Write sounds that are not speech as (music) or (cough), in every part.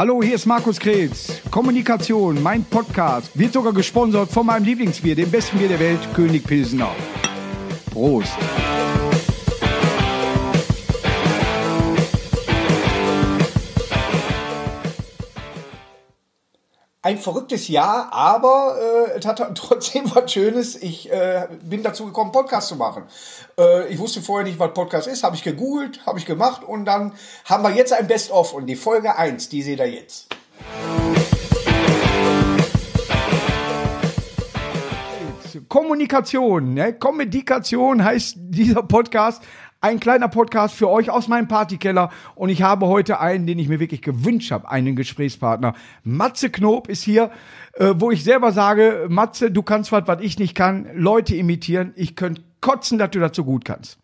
Hallo, hier ist Markus Kretz. Kommunikation, mein Podcast, wird sogar gesponsert von meinem Lieblingsbier, dem besten Bier der Welt, König Pilsener. Prost. Ein verrücktes Jahr, aber äh, es hatte (laughs) trotzdem was Schönes. Ich äh, bin dazu gekommen, Podcast zu machen. Äh, ich wusste vorher nicht, was Podcast ist, habe ich gegoogelt, habe ich gemacht und dann haben wir jetzt ein Best-of und die Folge 1, die seht ihr jetzt. Kommunikation, ne? Kommunikation heißt dieser Podcast. Ein kleiner Podcast für euch aus meinem Partykeller. Und ich habe heute einen, den ich mir wirklich gewünscht habe, einen Gesprächspartner. Matze Knob ist hier, äh, wo ich selber sage, Matze, du kannst was, was ich nicht kann. Leute imitieren. Ich könnte kotzen, dass du dazu gut kannst.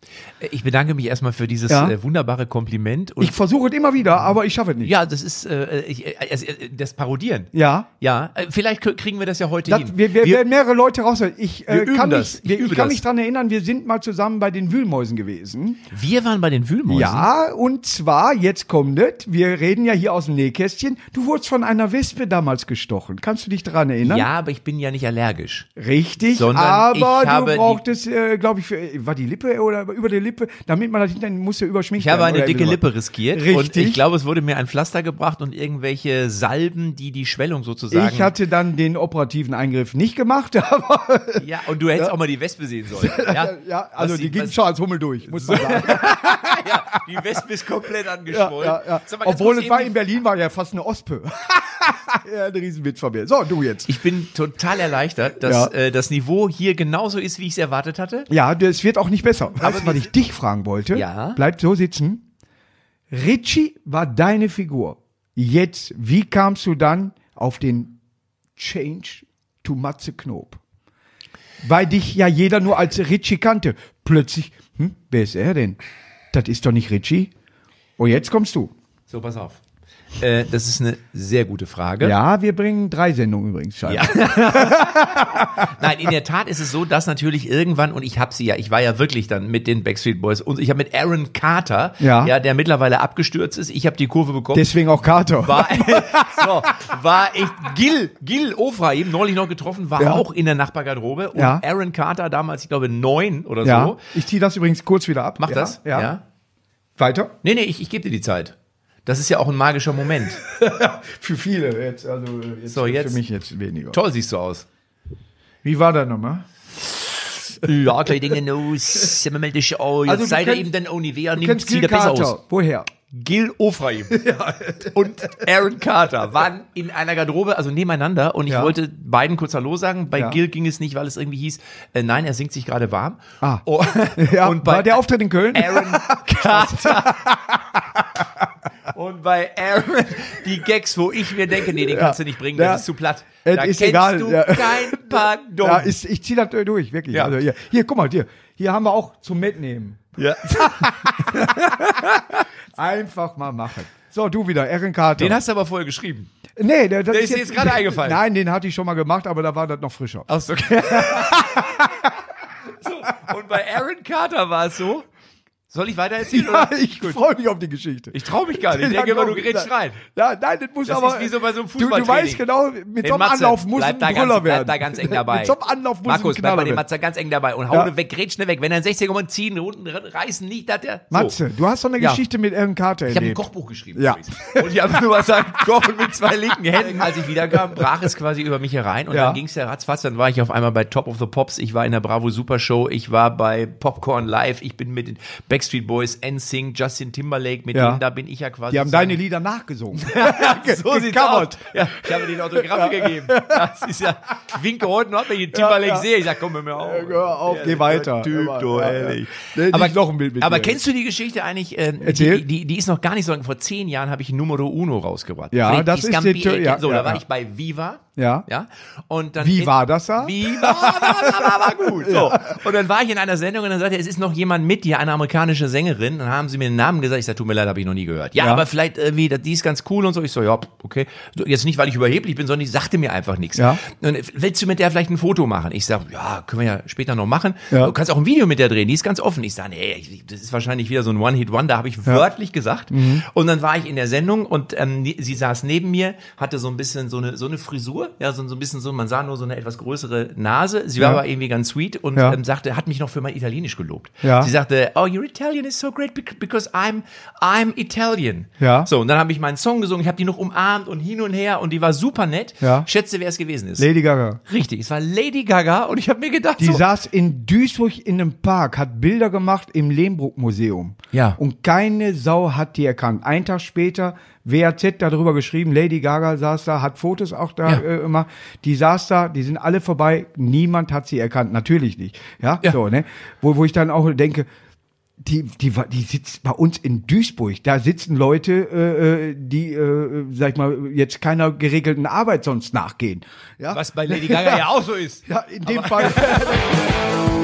Ich bedanke mich erstmal für dieses Ja. äh, wunderbare Kompliment. Ich versuche es immer wieder, aber ich schaffe es nicht. ja, das ist äh, ich, äh, äh, das Parodieren. Ja. Ja, äh, vielleicht kriegen wir das ja heute Das, hin. wir, wir, werden mehrere Leute raushören. Ich, äh, wir kann, das. mich, Ich wir, kann das. mich dran erinnern, wir sind mal zusammen bei den Wühlmäusen gewesen. wir waren bei den Wühlmäusen. Ja, und zwar, jetzt kommt es, wir reden ja hier aus dem Nähkästchen. Du wurdest von einer Wespe damals gestochen. Kannst du dich daran erinnern? Ja, aber ich bin ja nicht allergisch. Richtig, Sondern aber du brauchtest, äh, glaube ich, für, war die Lippe oder über die Lippe, damit man das hinterher musste überschminken. Ich habe eine dicke Lippe riskiert und Richtig. ich glaube, es wurde mir ein Pflaster gebracht und irgendwelche Salben, die die Schwellung sozusagen. Ich hatte dann den operativen Eingriff nicht gemacht, (laughs) aber ja, und du hättest auch mal die Wespe sehen sollen. Ja, (laughs) ja, also Was die ging schon als Hummel durch, muss man sagen. (laughs) ja, die Wespe ist komplett ja, angeschwollen. ja, ja. Sag mal, Obwohl es war in Berlin war ja fast eine Ospe. (laughs) ja, ein Riesenwitz von mir. So, du jetzt. Ich bin total erleichtert, dass Ja. äh, das Niveau hier genauso ist, wie ich es erwartet hatte. Ja, es wird auch nicht besser. Weißt du, was ich dich fragen wollte? Ja. Bleib so sitzen. Richie war deine Figur. Jetzt, wie kamst du dann auf den Change to Matze Knob? Weil dich ja jeder nur als Richie kannte. Plötzlich, hm, wer ist er denn? Das ist doch nicht Richie. Und jetzt kommst du. So, pass auf. Äh, das ist eine sehr gute Frage. Ja, wir bringen drei Sendungen übrigens. scheinbar. (laughs) Nein, in der Tat ist es so, dass natürlich irgendwann, und ich habe sie ja, ich war ja wirklich dann mit den Backstreet Boys und ich habe mit Aaron Carter, Ja. der mittlerweile abgestürzt ist, ich habe die Kurve bekommen. Deswegen auch Carter. war, (laughs) so, war ich, Gil, Gil Ofraim, neulich noch getroffen, war Ja. auch in der Nachbargarderobe und Ja. Aaron Carter damals, ich glaube, neun oder ja. so. Ich ziehe das übrigens kurz wieder ab. Mach ja, das? Ja. Weiter? Nee, nee, ich, ich gebe dir die Zeit. Das ist ja auch ein magischer Moment. (laughs) Für viele jetzt, also jetzt, So, jetzt. für mich jetzt weniger. Toll siehst du aus. Wie war das nochmal? Ja, gleich Dinge los, sind wir mal dich jetzt Also, seid ihr eben dann Onivea, nimmt, kennst sieht Gil er besser aus. Woher? Gil Ofraim (laughs) und Aaron Carter waren in einer Garderobe, also nebeneinander und ich Ja. wollte beiden kurz Hallo sagen. Bei Ja. Gil ging es nicht, weil es irgendwie hieß, äh, nein, er singt sich gerade warm. Ah. Oh, (laughs) Ja, und bei war der Auftritt in Köln? Aaron Carter und bei Aaron die Gags, wo ich mir denke, nee, den kannst du nicht bringen, das ist zu platt. Da ist kennst egal, du kein (laughs) Pardon. Ja, ist, ich ziehe das durch, wirklich. Also hier, hier, guck mal, hier, hier haben wir auch zum Mitnehmen. Ja. (laughs) Einfach mal machen. So, du wieder, Erin Carter. Den hast du aber vorher geschrieben. nee, der, der ist dir jetzt gerade (laughs) eingefallen. Nein, den hatte ich schon mal gemacht, aber da war das noch frischer. Ach so, okay. so, und bei Aaron Carter war es so. Soll ich weiter erzählen? (laughs) Ja, ich freue mich auf die Geschichte. Ich traue mich gar nicht. Ich (laughs) Ja, denke immer, du gerätst ja. rein. Ja, nein, das muss Das aber. ist wie so bei so einem du, du Fußballtraining. weißt genau, mit Den so einem Matze, Anlauf muss ein da Brüller ganz, werden. Bleib da ganz eng dabei. Mit so einem Anlauf muss Markus, ein bleib bei dem. Matze ganz eng dabei und hau Ja. weg, grätsch ne weg. Wenn er einen 60er Moment ziehen, unten reißen, nicht, dass der. So. Matze, du hast doch eine Ja. Geschichte mit Erin Carter Ich habe ein erlebt. Kochbuch geschrieben. Ja. Und ich habe nur was sagen, kochen mit zwei linken (laughs) Händen. Als ich wiederkam, brach es quasi über mich herein und Ja. dann ging es ja ratzfatz. Dann war ich auf einmal bei Top of the Pops, ich war in der Bravo Super Show, ich war bei Popcorn Live, ich bin mit den Backstreet Boys, NSYNC, Justin Timberlake, mit Ja. denen da bin ich ja quasi. Die haben deine Lieder nachgesungen. (laughs) so sieht's aus. Ja, ich habe denen Autogramme gegeben. Das ist ja, ich winke heute noch, wenn ich Timberlake ja. sehe. Ich sag, komm hör mir auf. Hör auf, geh weiter. Typ, du, ja, ehrlich. ja. Aber, noch ein Bild mit aber kennst du die Geschichte eigentlich? Äh, Erzähl. Die, die, die ist noch gar nicht so. Vor zehn Jahren habe ich Numero Uno rausgebracht. Ja, Freddy das ist die- ja, So, ja, da war ja. ich bei Viva. Ja. Ja. Und dann Wie in- war das da? Wie war, war, war, war, gut. (laughs) So. Und dann war ich in einer Sendung und dann sagte er, es ist noch jemand mit dir, eine amerikanische Sängerin. Dann haben sie mir den Namen gesagt. Ich sag, tut mir leid, habe ich noch nie gehört. Ja, Ja. aber vielleicht irgendwie, die ist ganz cool und so. Ich so, ja, okay. Jetzt nicht, weil ich überheblich bin, sondern die sagte mir einfach nichts. Ja. Und willst du mit der vielleicht ein Foto machen? Ich sag, ja, können wir ja später noch machen. Ja. Du kannst auch ein Video mit der drehen. Die ist ganz offen. Ich sag, nee, ich- das ist wahrscheinlich wieder so ein One-Hit-Wonder, habe ich wörtlich gesagt. Mhm. Und dann war ich in der Sendung und ähm, sie saß neben mir, hatte so ein bisschen so eine so eine Frisur, ja, so, so ein bisschen so, man sah nur so eine etwas größere Nase. Sie war Ja. aber irgendwie ganz sweet und Ja. ähm, sagte, hat mich noch für mein Italienisch gelobt. Ja. Sie sagte, oh, your Italian is so great bec- because I'm I'm Italian. Ja. So und dann habe ich meinen Song gesungen, ich habe die noch umarmt und hin und her und die war super nett. Ja. Schätze, wer es gewesen ist. Lady Gaga. Richtig, es war Lady Gaga und ich habe mir gedacht, Die so, saß in Duisburg in einem Park, hat Bilder gemacht im Lehmbruck-Museum. Ja. Und keine Sau hat die erkannt. Ein Tag später, WAZ darüber geschrieben, Lady Gaga saß da, hat Fotos auch da Ja. äh, immer. Die saß da, die sind alle vorbei, niemand hat sie erkannt. Natürlich nicht. Ja, Ja. so, ne? Wo, wo ich dann auch denke, die, die, die sitzt bei uns in Duisburg. Da sitzen Leute, äh, äh, die, äh, sag ich mal, jetzt keiner geregelten Arbeit sonst nachgehen. Ja, was bei Lady Gaga ja auch so ist. ja in dem Fall. (laughs)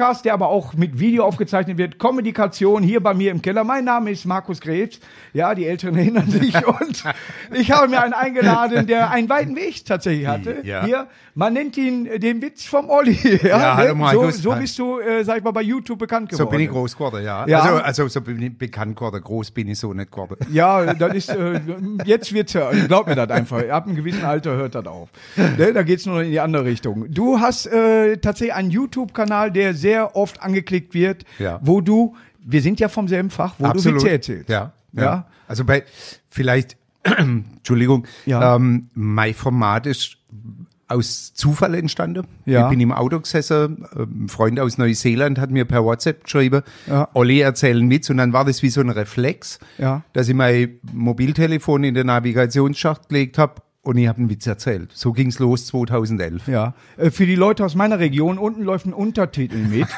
Podcast, der aber auch mit Video aufgezeichnet wird. Kommunikation hier bei mir im Keller. Mein Name ist Markus Krebs. Ja, die Älteren erinnern sich. (laughs) Und ich habe mir einen eingeladen, der einen weiten Weg tatsächlich hatte. Ja. Hier, man nennt ihn äh, den Witz vom Olli. (laughs) Ja, Ja, hallo ne? So, so bist du, äh, sag ich mal, bei YouTube bekannt geworden. So bin ich groß geworden, ja. Ja. Also, also so bin ich bekannt geworden. Groß bin ich so nicht geworden. (laughs) Ja, das ist, äh, jetzt wird's ja, glaub mir das einfach. Ab einem gewissen Alter hört das auf. Ne, da geht's nur in die andere Richtung. Du hast äh, tatsächlich einen YouTube-Kanal, der sehr oft angeklickt wird, Ja. wo du, wir sind ja vom selben Fach, wo du Witze erzählst. Ja, ja. Ja? Also bei, vielleicht, (clears throat) Entschuldigung, Ja. ähm, mein Format ist aus Zufall entstanden. Ja. Ich bin im Auto gesessen, ähm, ein Freund aus Neuseeland hat mir per WhatsApp geschrieben, Ja. Olli erzählen Witz und dann war das wie so ein Reflex, Ja. dass ich mein Mobiltelefon in den Navigationsschacht gelegt habe und ich habe einen Witz erzählt. So ging's los 2011. Ja. Äh, für die Leute aus meiner Region, unten läuft ein Untertitel mit. (laughs)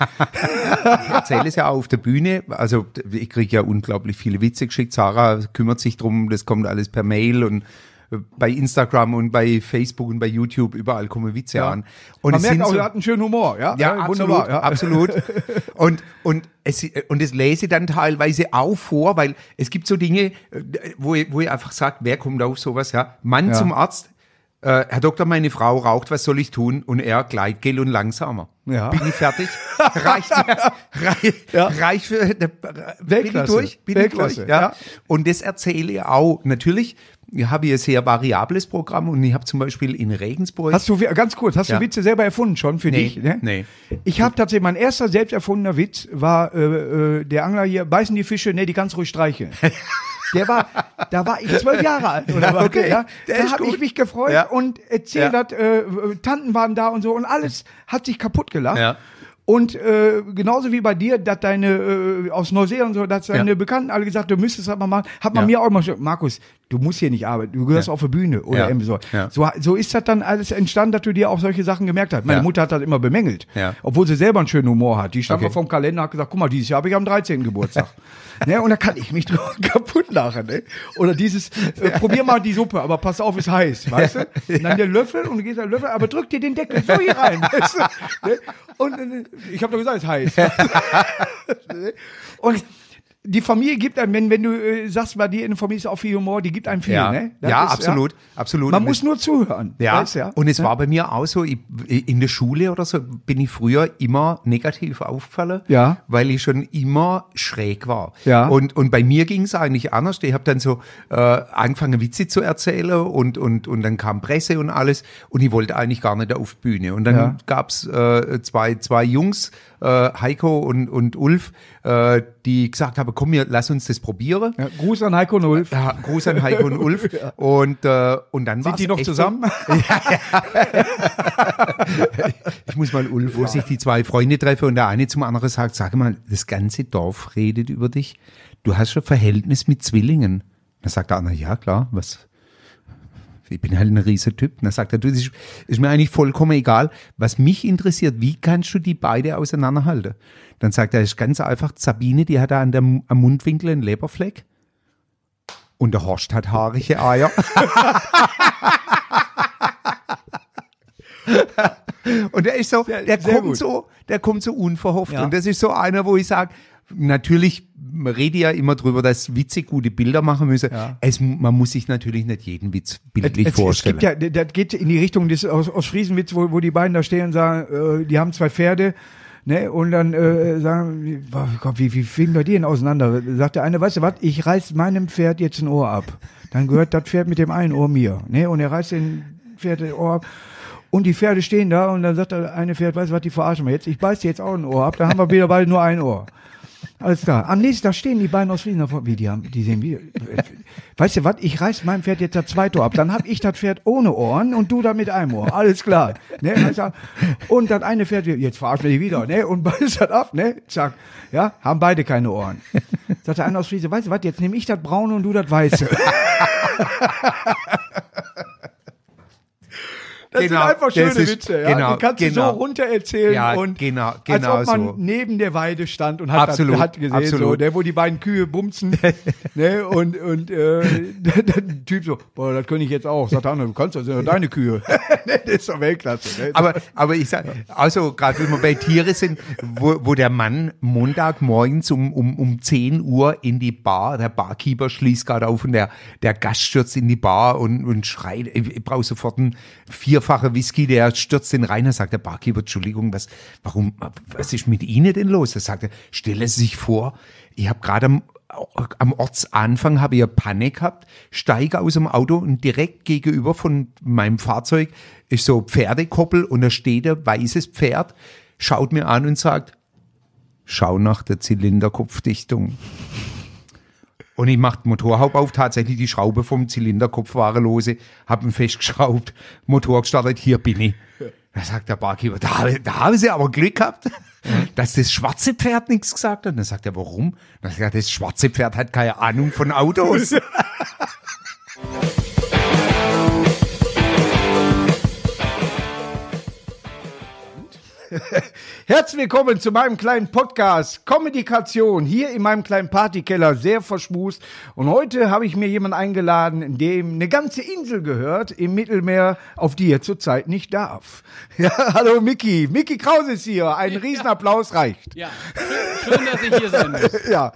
Ich erzähle es ja auch auf der Bühne. Also ich kriege ja unglaublich viele Witze geschickt. Sarah kümmert sich drum, das kommt alles per Mail und bei Instagram und bei Facebook und bei YouTube, überall kommen Witze Ja. an. Und Man es merkt sind auch, so, er hat einen schönen Humor. Ja, ja, Äh, absolut, absolut. (laughs) Und, und, es, und das lese ich dann teilweise auch vor, weil es gibt so Dinge, wo ich, wo ich einfach sage, wer kommt auf sowas, ja? Mann Ja. zum Arzt, äh, Herr Doktor, meine Frau raucht, was soll ich tun? Und er, Gleitgel und langsamer. Ja. Bin ich fertig? reicht, (laughs) reich, Ja. reicht für, da, bin ich Weltklasse. durch? Bin Weltklasse, ich durch? Ja. ja. Und das erzähle ich auch. Natürlich habe ich ein sehr variables Programm und ich habe zum Beispiel in Regensburg. Hast du, ganz kurz, hast Ja. du Witze selber erfunden schon für Nee, dich? Ne? nee. Ich habe tatsächlich, mein erster selbst erfundener Witz war, äh, äh, der Angler hier, beißen die Fische, ne, die kannst ruhig streicheln. (laughs) Der war, da war ich zwölf (laughs) Jahre alt oder was? Okay, ja? Da habe ich mich gefreut Ja. und erzählt, Ja. dass äh, Tanten waren da und so und alles hat sich kaputt gelacht. Ja. Und äh, genauso wie bei dir, dass deine äh, aus Neuseeland so, dass deine Ja. Bekannten alle gesagt, du müsstest das mal machen, hat man Ja. mir auch immer schon, Markus, du musst hier nicht arbeiten, du gehörst Ja. auf der Bühne oder irgendwie so. So. So ist das dann alles entstanden, dass du dir auch solche Sachen gemerkt hast. Meine. Mutter hat das immer bemängelt, obwohl sie selber einen schönen Humor hat. Die stand Okay. mal vom Kalender und hat gesagt, guck mal, dieses Jahr habe ich am 13. Geburtstag. (laughs) ne? Und da kann ich mich drüber (laughs) kaputt lachen. Ne? Oder dieses, äh, probier mal die Suppe, aber pass auf, ist heiß, (laughs) weißt du? Und dann der Löffel und du gehst an den Löffel, aber drück dir den Deckel so hier rein. Weißt du? ne? Und äh, ich habe doch gesagt, es ist heiß. (laughs) (laughs) und die Familie gibt einem, wenn, wenn du äh, sagst, bei dir in der Familie ist auch viel Humor, die gibt einem viel, ja, ne? Das ja, ist, absolut, absolut. Man Und muss nur zuhören. Ja, weißt, ja? und es war bei mir auch so, ich, in der Schule oder so bin ich früher immer negativ aufgefallen, Ja. weil ich schon immer schräg war. Ja. Und, und bei mir ging es eigentlich anders. Ich habe dann so äh, angefangen, Witze zu erzählen und, und, und dann kam Presse und alles und ich wollte eigentlich gar nicht auf die Bühne. Und dann Ja. gab's äh, zwei, zwei Jungs, äh, Heiko und, und Ulf, äh, die gesagt haben, komm, wir, lass uns das probieren. ja, Gruß an Heiko Nulf. Ja, Gruß an Heiko und Ulf. (laughs) Und, äh, und dann Sind die noch so- (laughs) zusammen? (laughs) Ich muss mal Ulf, wo sich die zwei Freunde treffen und der eine zum anderen sagt, sag mal, das ganze Dorf redet über dich. Du hast schon Verhältnis mit Zwillingen. Dann sagt der andere, ja klar, was? Ich bin halt ein riesiger Typ. Dann sagt er, du, das ist, ist mir eigentlich vollkommen egal. Was mich interessiert, wie kannst du die beide auseinanderhalten? Dann sagt er, das ist ganz einfach, Sabine, die hat da an der, am Mundwinkel einen Leberfleck. Und der Horst hat haarige Eier. (laughs) Und der ist so, der sehr kommt gut. so, der kommt so unverhofft. Ja. Und das ist so einer, wo ich sage, natürlich, man redet ja immer drüber, dass Witze gute Bilder machen müssen. Ja. Es, man muss sich natürlich nicht jeden Witz bildlich Es, es vorstellen. gibt ja, das geht in die Richtung des aus, aus Friesenwitz, wo, wo die beiden da stehen und sagen, äh, die haben zwei Pferde, ne, und dann äh, sagen, wie- boah, Gott, wie, wie fegen wir die denn auseinander? Sagt der eine, weißt du was, ich reiß meinem Pferd jetzt ein Ohr ab. Dann gehört das Pferd mit dem einen Ohr mir, ne, und er reißt den Pferd das Ohr ab. Und die Pferde stehen da und dann sagt der eine Pferd, weißt du was, die verarschen wir jetzt, ich beiß dir jetzt auch ein Ohr ab, dann haben wir wieder beide nur ein Ohr. Alles klar. Am nächsten Tag stehen die beiden aus Friesen davor. Wie, die haben, die sehen wie, weißt du was, ich reiß meinem Pferd jetzt das zweite Ohr ab. Dann hab ich das Pferd ohne Ohren und du da mit einem Ohr. Alles klar. Ne, und das eine Pferd, jetzt verarschen wir die wieder, ne, und (laughs) beißt das ab, ne, zack. Ja, haben beide keine Ohren. Sagt der eine aus Friese, weißt du was, jetzt nehme ich das braune und du das weiße. (laughs) Das Genau, sind einfach schöne ist- Witze, ja. genau, die kannst genau. du so runter erzählen Ja, und genau, als genau ob man so. neben der Weide stand und hat, Absolut, hat gesehen, so, der, wo die beiden Kühe bumsen, (laughs) ne, und, und, äh, (laughs) der, der Typ so, boah, das könnte ich jetzt auch. Sagt der andere, du kannst, das sind deine Kühe. (laughs) Ne, das ist doch Weltklasse, ne? Aber, aber ich sag, also gerade wenn wir bei Tiere sind, wo, wo der Mann Montagmorgens um, um, um 10 Uhr in die Bar, der Barkeeper schließt gerade auf und der, der Gast stürzt in die Bar und, und schreit, ich, ich brauche sofort einen vierfache Whisky, der stürzt den rein, da sagt der Barkeeper, Entschuldigung, was, warum, was ist mit Ihnen denn los? Da sagt er, stelle sich vor, ich habe gerade am am Ortsanfang habe ich Panne gehabt, steige aus dem Auto und direkt gegenüber von meinem Fahrzeug ist so Pferdekoppel und da steht ein weißes Pferd, schaut mir an und sagt, schau nach der Zylinderkopfdichtung. Und ich mach die Motorhaube auf, tatsächlich die Schraube vom Zylinderkopf war lose, hab ihn festgeschraubt, Motor gestartet, hier bin ich. Da sagt der Barkeeper, da, da haben sie aber Glück gehabt, dass das schwarze Pferd nichts gesagt hat. Und dann sagt er, warum? Dann sagt er, das schwarze Pferd hat keine Ahnung von Autos. (laughs) (laughs) Herzlich willkommen zu meinem kleinen Podcast Kommunikation hier in meinem kleinen Partykeller, sehr verschmust. Und heute habe ich mir jemanden eingeladen, dem eine ganze Insel gehört im Mittelmeer, auf die er zurzeit nicht darf. (laughs) Ja, hallo Mickey. Mickey Krause ist hier. Ein Riesenapplaus reicht. Ja, schön, dass ich hier sein (laughs) muss. Ja.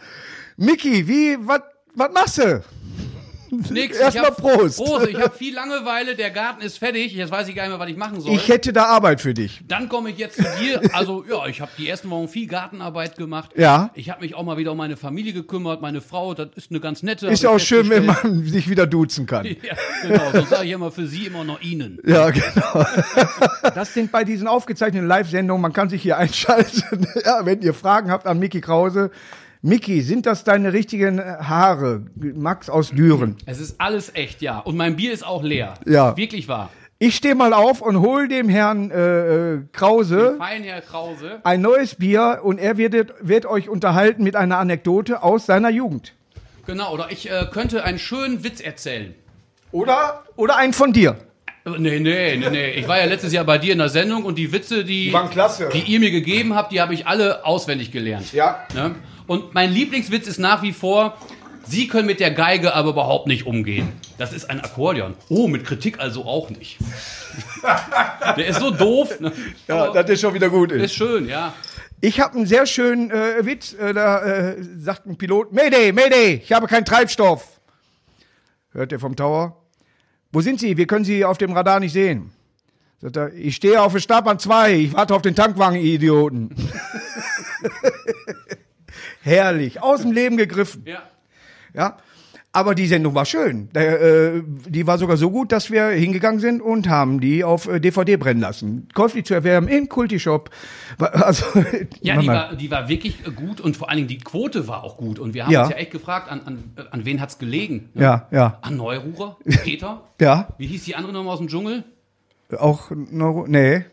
Mickey, wie, was, was machst du? (laughs) Nix, Erst ich mal hab- Prost. Prost, ich habe (laughs) viel Langeweile, der Garten ist fertig, jetzt weiß ich gar nicht mehr, was ich machen soll. Ich hätte da Arbeit für dich. Dann komme ich jetzt zu dir. Also ja, ich habe die ersten Wochen viel Gartenarbeit gemacht. Ja. Ich habe mich auch mal wieder um meine Familie gekümmert. Meine Frau, das ist eine ganz nette. Ist ja auch ich schön, wenn man (laughs) sich wieder duzen kann. Ja, genau. Sonst sage ich immer für sie immer noch Ihnen. Ja, genau. Das sind bei diesen aufgezeichneten Live-Sendungen, man kann sich hier einschalten. Ja, wenn ihr Fragen habt an Mickey Krause. Mickey, sind das deine richtigen Haare? Max aus Düren. Es ist alles echt, ja. Und mein Bier ist auch leer. Ja. Wirklich wahr. Ich stehe mal auf und hol dem Herrn äh, äh, Krause Fein, Herr Krause. ein neues Bier und er wird, wird euch unterhalten mit einer Anekdote aus seiner Jugend. Genau, oder ich äh, könnte einen schönen Witz erzählen. Oder? Oder einen von dir. Äh, Nee, nee, nee, nee. Ich war ja letztes Jahr bei dir in der Sendung und die Witze, die, Die waren klasse. die ihr mir gegeben habt, die habe ich alle auswendig gelernt. Ja. Ne? Und mein Lieblingswitz ist nach wie vor, Sie können mit der Geige aber überhaupt nicht umgehen. Das ist ein Akkordeon. Oh, mit Kritik also auch nicht. (laughs) der ist so doof. Ne? Ja, Aber das ist schon wieder gut. ist schön, ja. Ich habe einen sehr schönen äh, Witz. Äh, da äh, sagt ein Pilot: Mayday, Mayday, ich habe keinen Treibstoff. Hört er vom Tower. Wo sind Sie? Wir können Sie auf dem Radar nicht sehen. Sagt er: Ich stehe auf der Startbahn 2. Ich warte auf den Tankwagen, ihr Idioten. (laughs) Herrlich. Aus dem Leben gegriffen. Ja. Ja. Aber die Sendung war schön. Äh, die war sogar so gut, dass wir hingegangen sind und haben die auf äh, DVD brennen lassen. Käuflich zu erwerben in Kultishop. Also, (laughs) Ja, die war, die war wirklich äh, gut und vor allen Dingen die Quote war auch gut. Und wir haben Ja. uns ja echt gefragt, an, an, äh, an wen hat's gelegen? ne? Ja, ja. An Neururer? (laughs) Peter? Ja, Wie hieß die andere nochmal aus dem Dschungel? auch Neuro nee.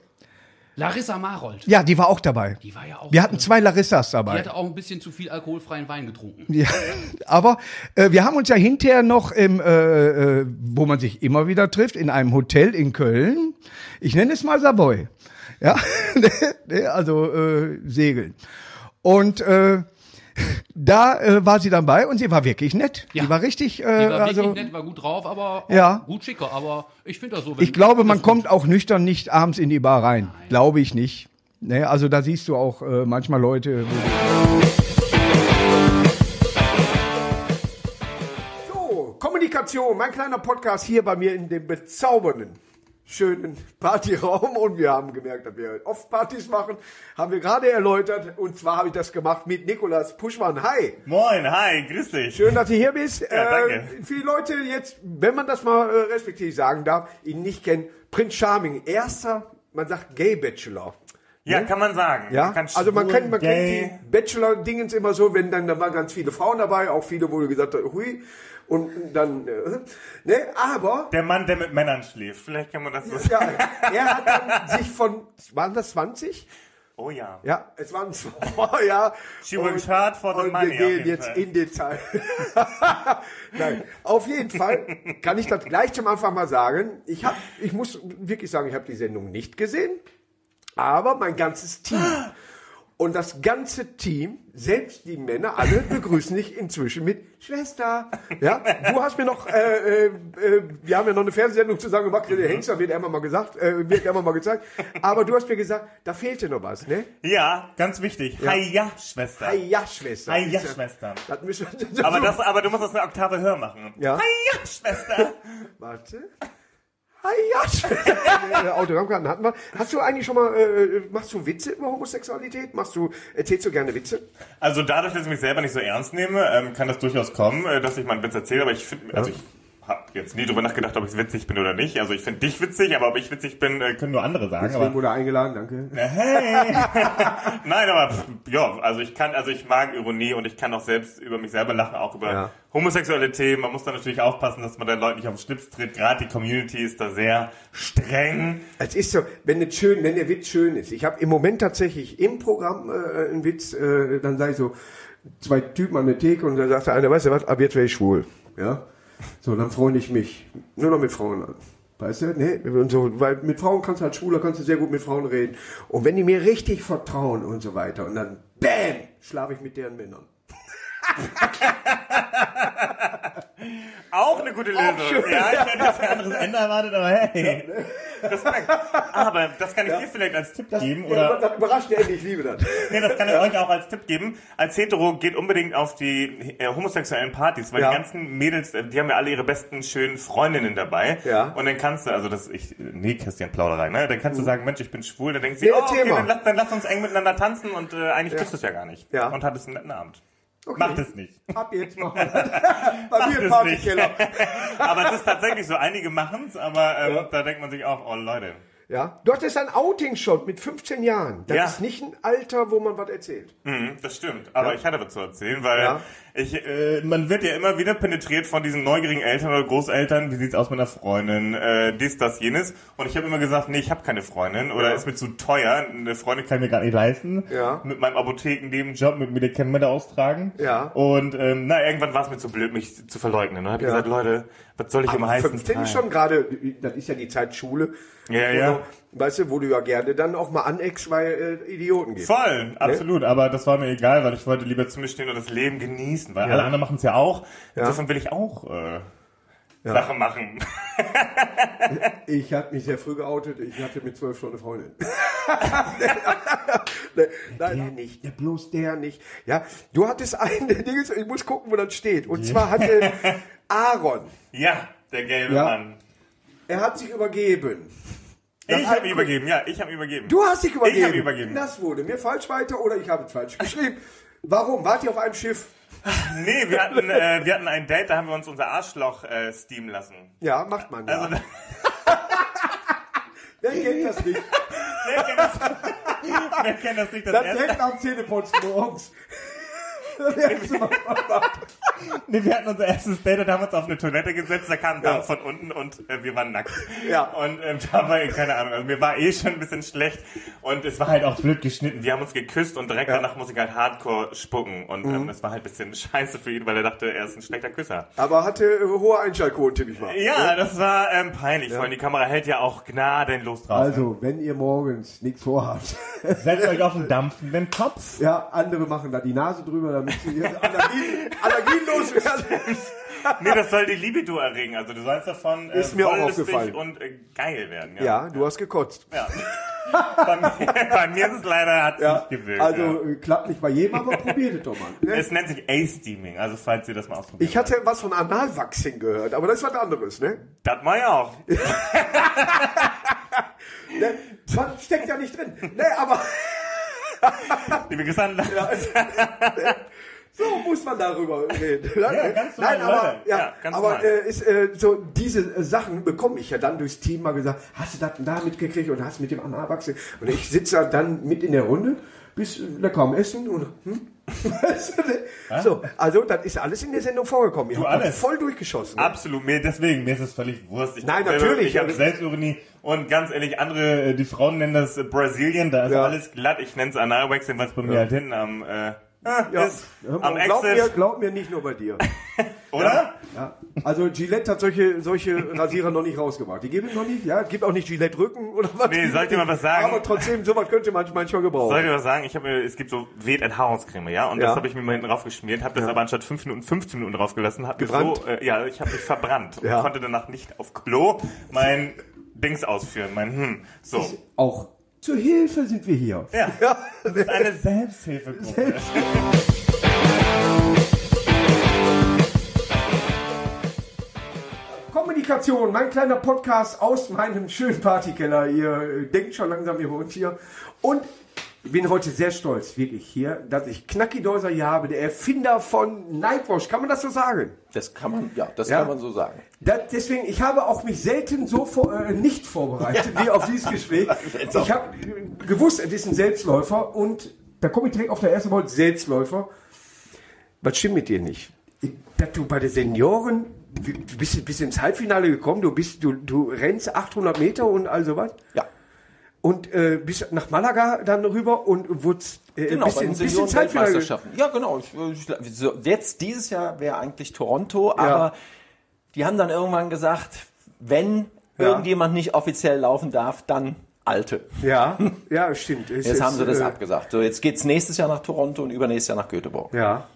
Larissa Marold. Ja, die war auch dabei. Die war ja auch. Wir hatten zwei Larissas die dabei. hatte auch ein bisschen zu viel alkoholfreien Wein getrunken. Ja, (laughs) aber äh, wir haben uns ja hinterher noch im, äh, äh, wo man sich immer wieder trifft, in einem Hotel in Köln. Ich nenne es mal Savoy. Ja, (laughs) Ne, also äh, segeln. Und äh, da äh, war sie dann bei und sie war wirklich nett. Ja. Die war richtig, äh, Die war also wirklich nett, war gut drauf, aber Ja. gut schicker. Aber ich finde das so. wenn- ich glaube, man kommt auch nüchtern nicht abends in die Bar rein. Glaube ich nicht. Ne, also da siehst du auch äh, manchmal Leute. So, Kommunikation, mein kleiner Podcast hier bei mir in dem bezaubernden, schönen Partyraum. Und wir haben gemerkt, dass wir oft Partys machen. Haben wir gerade erläutert. Und zwar habe ich das gemacht mit Nikolas Puschmann. Hi. Moin, hi, grüß dich. Schön, dass du hier bist. Ja, danke. Äh, viele Leute jetzt, wenn man das mal äh, respektiv sagen darf, ihn nicht kennen. Prinz Charming, erster, man sagt Gay Bachelor. Ja, kann man sagen. Ja, kann also man kennt, man kennt die Bachelor-Dingens immer so, wenn dann, da waren ganz viele Frauen dabei, auch viele, wo du gesagt hast, hui, und dann, äh, ne, aber, Der Mann, der mit Männern schläft. Vielleicht kann man das so ja, er hat dann sich von, waren das 20? Oh ja. Ja, es waren zwei, (laughs) ja. She works hard for the und money, wir auf gehen jeden jetzt Fall. in Detail. (laughs) Nein, auf jeden Fall kann ich das gleich zum Anfang mal sagen. Ich hab, ich muss wirklich sagen, ich habe die Sendung nicht gesehen, aber mein ganzes Team. Und das ganze Team, selbst die Männer, alle (laughs) begrüßen dich inzwischen mit Schwester. Ja, du hast mir noch, äh, äh, äh, wir haben ja noch eine Fernsehsendung zusammen gemacht, der Hengster wird immer mal gesagt, äh, wird immer mal gezeigt. Aber du hast mir gesagt, da fehlte noch was, ne? Ja, ganz wichtig. Ja, Schwester. Hi ja, Schwester. Hi ja, Ist Schwester. Das müssen wir, Aber, das, aber du musst das eine Oktave höher machen. Ja. Hi ja, Schwester. Warte. (laughs) Autogrammkarten hatten wir. Hast du eigentlich schon mal, äh, machst du Witze über Homosexualität? Machst du, erzählst du gerne Witze? Also dadurch, dass ich mich selber nicht so ernst nehme, ähm, kann das durchaus kommen, äh, dass ich mal einen Witz erzähle. Aber ich finde, also ich habe jetzt nie drüber nachgedacht, ob ich witzig bin oder nicht. Also ich finde dich witzig, aber ob ich witzig bin, äh, können nur andere sagen. Aber, wurde eingeladen, danke. hey. (laughs) Nein, aber ja, also ich kann, also ich mag Ironie und ich kann auch selbst über mich selber lachen, auch über Ja. homosexuelle Themen. Man muss da natürlich aufpassen, dass man den Leuten nicht auf den Schlips tritt. Gerade die Community ist da sehr streng. Es ist so, wenn es schön, wenn der Witz schön ist. Ich habe im Moment tatsächlich im Programm äh, einen Witz, äh, dann sage ich so, zwei Typen an der Theke und da sagt der eine, weißt du was, ab jetzt wäre ich schwul. Ja? So, dann freue ich mich nur noch mit Frauen an. Weißt du, ne? Und so, weil mit Frauen kannst du halt schwuler, kannst du sehr gut mit Frauen reden. Und wenn die mir richtig vertrauen und so weiter und dann, bam, schlafe ich mit deren Männern. (laughs) Auch eine gute Lösung. schön, ja, ich hätte jetzt ein anderes Ende erwartet, aber hey. Respekt. Aber das kann ich dir vielleicht als Tipp geben. Ja, Oder das überrascht endlich, ich liebe das. nee, das kann ich euch auch als Tipp geben. Als Hetero geht unbedingt auf die äh, homosexuellen Partys, weil Ja. die ganzen Mädels, äh, die haben ja alle ihre besten, schönen Freundinnen dabei. Ja. Und dann kannst du, also das, ich, nee, Christian Plauderei, ne? Dann kannst du sagen, Mensch, ich bin schwul. Dann denkt sie, Nee, oh, okay, dann lass, dann lass uns eng miteinander tanzen und äh, eigentlich küsst es ja gar nicht. Ja. Und hattest einen netten Abend. Okay. Macht es nicht. Ab jetzt mal. (laughs) Bei mir im es Partykeller. (laughs) aber es ist tatsächlich so, einige machen's, aber ähm, da denkt man sich auch, oh Leute. Ja. Du hattest ein Outing schon mit 15 Jahren. Das Ja. ist nicht ein Alter, wo man was erzählt. Mhm, das stimmt. Aber ich hatte was zu erzählen, weil Ja. Ich, äh, man wird ja immer wieder penetriert von diesen neugierigen Eltern oder Großeltern. Wie sieht's aus mit einer Freundin? Äh, dies, das, jenes. Und ich habe immer gesagt, nee, ich habe keine Freundin oder Ja. ist mir zu teuer. Eine Freundin kann ich mir gar nicht leisten. Ja. Mit meinem Apothekennebenjob, mit Medikamente austragen. Ja. Und ähm, na, irgendwann war es mir zu blöd, mich zu verleugnen. Dann habe ich Ja. gesagt, Leute, was soll ich im heißen 15 Teil? schon gerade, das ist ja die Zeit Schule. Ja, ja. Weißt du, wo du ja gerne dann auch mal aneckst, weil äh, Idioten gibt. Voll, absolut. Aber das war mir egal, weil ich wollte lieber zu mir stehen und das Leben genießen, weil Ja. alle anderen machen es ja auch. Ja. Insofern will ich auch äh, Sachen machen. (laughs) Ich habe mich sehr früh geoutet. Ich hatte mit zwölf schon eine Freundin. (laughs) (laughs) nein, nein, der nicht. Der bloß der nicht. Ja, du hattest einen, der Ding ist, ich muss gucken, wo das steht. Und zwar hatte Aaron, ja, der gelbe Ja. Mann. er hat sich übergeben. Ich habe übergeben, ja, ich habe ihn übergeben. Du hast dich übergeben. Ich habe übergeben. Das wurde mir falsch weiter oder ich habe es falsch geschrieben. Warum? Wart ihr auf einem Schiff? (laughs) Nee, wir hatten, äh, wir hatten ein Date, da haben wir uns unser Arschloch äh, steamen lassen. Ja, macht man ja. Also, (laughs) Wer kennt das nicht? wer kennt das, wer kennt das nicht? Das Das direkt am Zähneputzen morgens. (laughs) Das. (laughs) Nee, wir hatten unser erstes Date und haben uns auf eine Toilette gesetzt, da kam ein Dampf von unten und äh, wir waren nackt. Ja. Und ähm, da war, keine Ahnung, also mir war eh schon ein bisschen schlecht und es war halt auch blöd geschnitten. Wir haben uns geküsst und direkt danach muss ich halt Hardcore spucken und Mhm. ähm, es war halt ein bisschen (laughs) scheiße für ihn, weil er dachte, er ist ein schlechter Küsser. Aber hatte äh, hohe Einschaltquoten, tippe ich mal. Ja, das war ähm, peinlich, vor allem die Kamera hält ja auch gnadenlos drauf. Also, wenn ihr morgens nichts vorhabt, (laughs) setzt euch auf einen dampfenden Kopf. ja, andere machen da die Nase drüber, damit sie Allergien, Allergien. (laughs) Nee, das soll die Libido erregen. Also du sollst davon äh, Ist mir auch aufgefallen. und äh, geil werden. Ja. Ja, du hast gekotzt. ja. (laughs) bei, mir, bei mir ist es leider hat's Ja, nicht gewirkt. also ja. äh, klappt nicht bei jedem, aber probiert es doch mal. Ne? Es nennt sich A-Steaming, also falls ihr das mal ausprobiert. Ich hatte was von Analwachsing gehört, aber das ist was anderes, ne? Das mach ich auch. (laughs) ne? Man steckt ja nicht drin. Ne, aber Liebe an so muss man darüber reden. (laughs) Ja, ganz normal, Nein, aber, ja, Ja, ganz aber normal. äh, ist, äh, so diese äh, Sachen bekomme ich ja dann durchs Team mal gesagt, hast du das denn da mitgekriegt und hast mit dem Analwachsing und ich sitze dann mit in der Runde, bis lecker am Essen und hm? (laughs) So, also das ist alles in der Sendung vorgekommen. Ihr Du, alles. voll durchgeschossen. ne? Absolut, mir, deswegen, mir ist es völlig Wurscht. Ich Nein, natürlich, Ich habe Selbsturanie und ganz ehrlich, andere, äh, die Frauen nennen das äh, Brasilien, da ist Ja. alles glatt. Ich nenne es Analwaxing, was bei mir halt hinten am, äh, Ja. ist, am glaub, mir, glaub mir nicht nur bei dir. (laughs) oder? Ja. Also Gillette hat solche, solche Rasierer noch nicht rausgebracht. Die geben es noch nicht, ja. Gibt auch nicht Gillette Rücken oder was. Nee, soll ich dir mal was sagen? Aber trotzdem, sowas könnte man manchmal gebrauchen. Soll ich dir was sagen? Ich habe mir, es gibt so Wet Enthaarungscreme, ja, und Ja. das habe ich mir mal hinten drauf geschmiert, habe das aber anstatt 5 Minuten 15 Minuten drauf gelassen, habe so, äh, ja, ich habe mich verbrannt Ja. und konnte danach nicht auf Klo mein Dings ausführen, mein hm, so. Auch zur Hilfe sind wir hier. Ja, (laughs) das ist eine Selbsthilfegruppe. (laughs) Kommunikation, mein kleiner Podcast aus meinem schönen Partykeller. Ihr äh, denkt schon langsam, ihr wohnt hier. Und ich bin heute sehr stolz, wirklich hier, dass ich Knacki Deuser hier habe, der Erfinder von Nightwash. Kann man das so sagen? Das kann man, ja, das Ja. kann man so sagen. Das, deswegen, ich habe auch mich selten so vor, äh, nicht vorbereitet wie auf dieses Gespräch. (laughs) Ich habe äh, gewusst, es ist ein Selbstläufer und da komme ich direkt auf der ersten Wort, Selbstläufer. Was stimmt mit dir nicht? Ich- Dass du bei den Senioren, du bist, bist ins Halbfinale gekommen, du bist, du, du rennst 800 Meter und all sowas Ja. Und äh, bist nach Malaga dann rüber und wurdest äh, Genau, bist, bei in, den bist ins Halbfinale ge- Senioren-Weltmeisterschaften. Ja, genau. Ich, ich, so, jetzt, dieses Jahr wäre eigentlich Toronto, aber die haben dann irgendwann gesagt, wenn Ja. irgendjemand nicht offiziell laufen darf, dann Alte. Ja, (laughs) ja, stimmt. Es Jetzt ist, haben sie das äh, abgesagt. So, jetzt geht's nächstes Jahr nach Toronto und übernächstes Jahr nach Göteborg. Ja.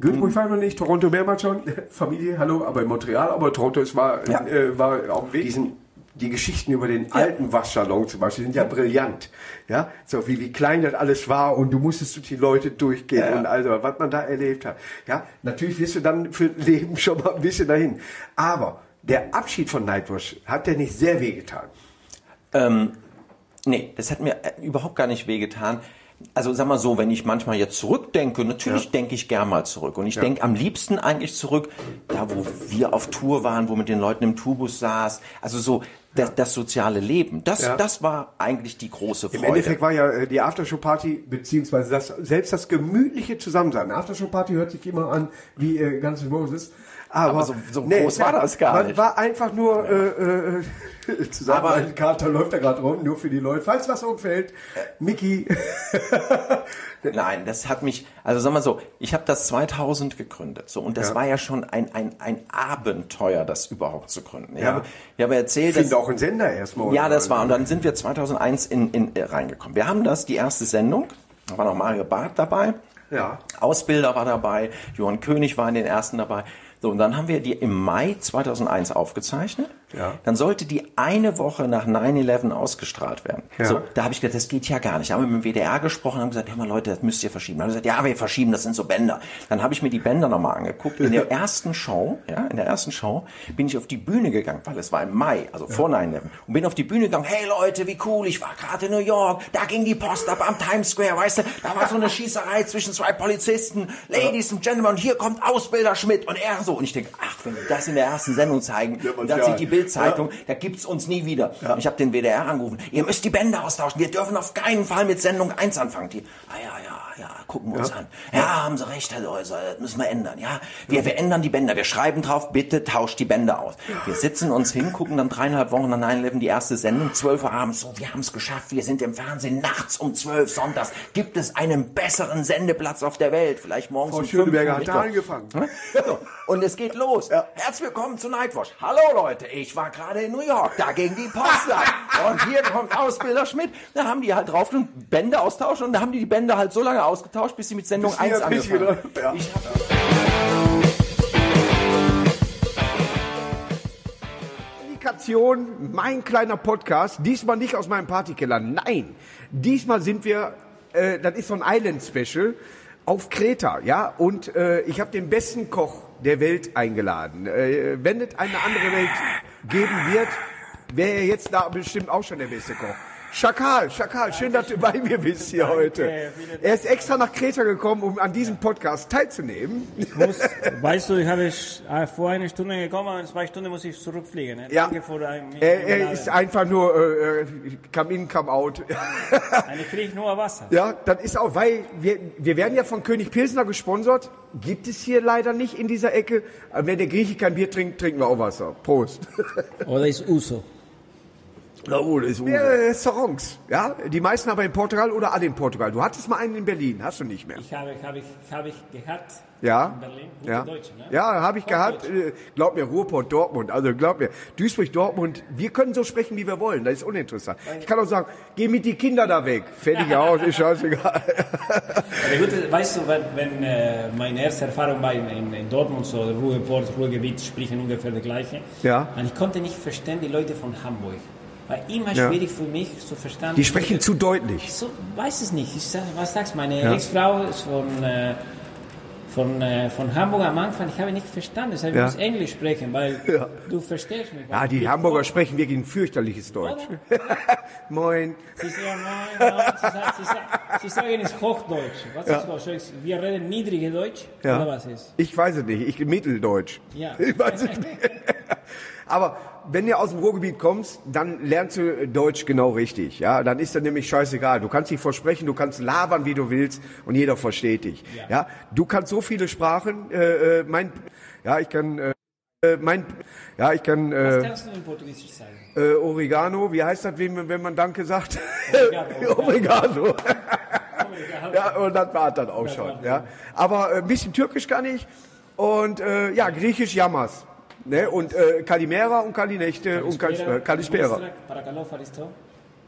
Göteborg war ich noch nicht, Toronto mehrmals schon, (laughs) Familie, hallo, aber in Montreal, aber Toronto ist, war, Ja. äh, war auf dem Weg. Diesen, die Geschichten über den alten Waschsalon zum Beispiel sind ja brillant. Ja, so wie, wie klein das alles war und du musstest durch die Leute durchgehen Ja. und also, was man da erlebt hat. Ja, natürlich wirst du dann für (laughs) Leben schon mal ein bisschen dahin. Aber der Abschied von Nightwash hat der nicht sehr wehgetan. Ähm, nee, das hat mir äh, überhaupt gar nicht wehgetan. Also sag mal so, wenn ich manchmal jetzt zurückdenke, natürlich denke ich gern mal zurück. Und ich denke am liebsten eigentlich zurück, da wo wir auf Tour waren, wo mit den Leuten im Tubus saß. Also so das, das soziale Leben. Das, Ja. das war eigentlich die große Freude. Im Endeffekt war ja äh, die Aftershow-Party, beziehungsweise das, selbst das gemütliche Zusammensein. Aftershow-Party hört sich immer an wie äh, Guns N' Roses. Aber, Aber so- so groß war das gar man nicht. war einfach nur äh, äh, (laughs) zusammen. Aber- ein Kater läuft da gerade rum, nur für die Leute. Falls was umfällt, Mickey. (laughs) Nein, das hat mich, also sag mal so, ich habe das 2000 gegründet, so und das Ja. war ja schon ein, ein, ein Abenteuer, das überhaupt zu gründen. Ich Ja. habe, ich habe erzählt, Ich finde auch ein Sender erstmal. Ja, das war. Und dann sind wir 2001 in, in, äh, reingekommen. Wir haben das, die erste Sendung. Da war noch Mario Barth dabei. Ja. Ausbilder war dabei. Johann König war in den ersten dabei. So, und dann haben wir die im Mai 2001 aufgezeichnet. Ja. Dann sollte die eine Woche nach 9-11 ausgestrahlt werden. Ja. So, da habe ich gedacht, das geht ja gar nicht. Da haben wir mit dem WDR gesprochen haben gesagt, hör mal Leute, das müsst ihr verschieben. Dann haben wir gesagt, ja, wir verschieben, das sind so Bänder. Dann habe ich mir die Bänder nochmal angeguckt. In der (laughs) ersten Show, ja, in der ersten Show bin ich auf die Bühne gegangen, weil es war im Mai, also vor 9-11. Und bin auf die Bühne gegangen, hey Leute, wie cool, ich war gerade in New York, da ging die Post ab am Times Square, weißt du, da war so eine Schießerei zwischen zwei Polizisten, Ladies and Gentlemen, und hier kommt Ausbilder Schmidt und er so. Und ich denke, ach, wenn wir das in der ersten Sendung zeigen, und dann ja. sieht die Bild-Zeitung, da gibt's uns nie wieder. Und Ich habe den WDR angerufen, ihr müsst die Bänder austauschen, wir dürfen auf keinen Fall mit Sendung 1 anfangen. Die, ah ja, ja, ja, gucken wir uns an. Ja, haben Sie recht, Herr Läuser, das müssen wir ändern. Ja, wir, wir ändern die Bänder. Wir schreiben drauf, bitte tauscht die Bänder aus. Wir sitzen uns hin, gucken dann dreieinhalb Wochen nach 9-11 die erste Sendung, 12 Uhr abends. So, wir haben es geschafft. Wir sind im Fernsehen nachts um 12 sonntags. Gibt es einen besseren Sendeplatz auf der Welt? Vielleicht morgens Frau um Schöneberger 5 hat da angefangen. so, und es geht los. Herzlich willkommen zu Nightwatch. Hallo Leute, ich war gerade in New York, da ging die Post ab. (laughs) Und hier kommt Ausbilder Schmidt. Da haben die halt drauf und Bänder austauschen und da haben die die Bänder halt so lange ausgetauscht, bis sie mit Sendung Bis 1 die richtig angefangen haben. wieder- ja. Ich hab Kommunikation, mein kleiner Podcast. Diesmal nicht aus meinem Partykeller. Nein, diesmal sind wir, äh, das ist so ein Island-Special auf Kreta, ja. Und äh, ich habe den besten Koch der Welt eingeladen. Äh, wenn es eine andere Welt geben wird, wäre er jetzt da bestimmt auch schon der beste Koch. Schakal, Schakal, schön, dass du bei mir bist hier heute. Er ist extra nach Kreta gekommen, um an diesem Podcast teilzunehmen. muss, weißt du, ich habe äh, vor einer Stunde gekommen, in zwei Stunden muss ich zurückfliegen. ne? Ja. Er, er ist einfach nur äh, äh, come in, come out. Eine kriege nur Wasser. Ja, das ist auch, weil wir, wir werden ja von König Pilsner gesponsert. Gibt es hier leider nicht in dieser Ecke. Wenn der Grieche kein Bier trinkt, trinken wir auch Wasser. Prost. Oder ist Uso? Na, das ist Mehrere Restaurants. Ja, die meisten aber in Portugal oder alle in Portugal. Du hattest mal einen in Berlin, hast du nicht mehr. Ich habe, habe ich, habe ich gehabt Ja, in Berlin. Gute ja, Deutsche, ne? ja, habe ich gehabt. Deutsch. Äh, Glaub mir, Ruhrpott, Dortmund. Also glaub mir, Duisburg, Dortmund. Wir können so sprechen, wie wir wollen. Das ist uninteressant. Ich kann auch sagen, geh mit die Kinder da weg. Fertig (laughs) aus, ist scheißegal. Aber gut, weißt du, wenn, wenn äh, meine erste Erfahrung war in, in, in Dortmund, so Ruhrport, Ruhrgebiet sprechen ungefähr das Gleiche. Ja. Und ich konnte nicht verstehen die Leute von Hamburg. War immer Ja. schwierig für mich zu verstehen. Die sprechen zu deutlich. So, weiß es nicht. Ich sag, was sagst du? Meine Ja. Ex-Frau ist von, äh, von, äh, von Hamburg am Anfang. Ich habe nicht verstanden. Deshalb Ja. muss Englisch sprechen, weil Ja. du verstehst mich. Ja, die Hamburger sprechen wirklich ein fürchterliches Deutsch. (laughs) Moin. Sie sagen, nein, sie, sagen, sie, sagen, sie sagen es Hochdeutsch. Was ist Hochdeutsch? Wir reden niedrige Deutsch? Ja. Oder was ist? Ich weiß es nicht, ich Mitteldeutsch. Ja. (laughs) Ich weiß es nicht. (laughs) Aber wenn du aus dem Ruhrgebiet kommst, dann lernst du Deutsch genau richtig. Ja, dann ist das nämlich scheißegal. Du kannst dich versprechen, du kannst labern, wie du willst, und jeder versteht dich. Ja, du kannst so viele Sprachen. Äh, äh, mein, ja, ich kann, äh, äh, mein, ja, ich kann Was äh, kannst du in Portugiesisch sagen? äh, Oregano. Wie heißt das, wenn, wenn man Danke sagt? Obrigado. (laughs) Oregano. Ja, und das war dann auch schon. Ja. Aber äh, ein bisschen Türkisch kann ich und äh, ja, Griechisch Yamas. Ne? Und äh, Kalimera und Kalinechte und Kalispera.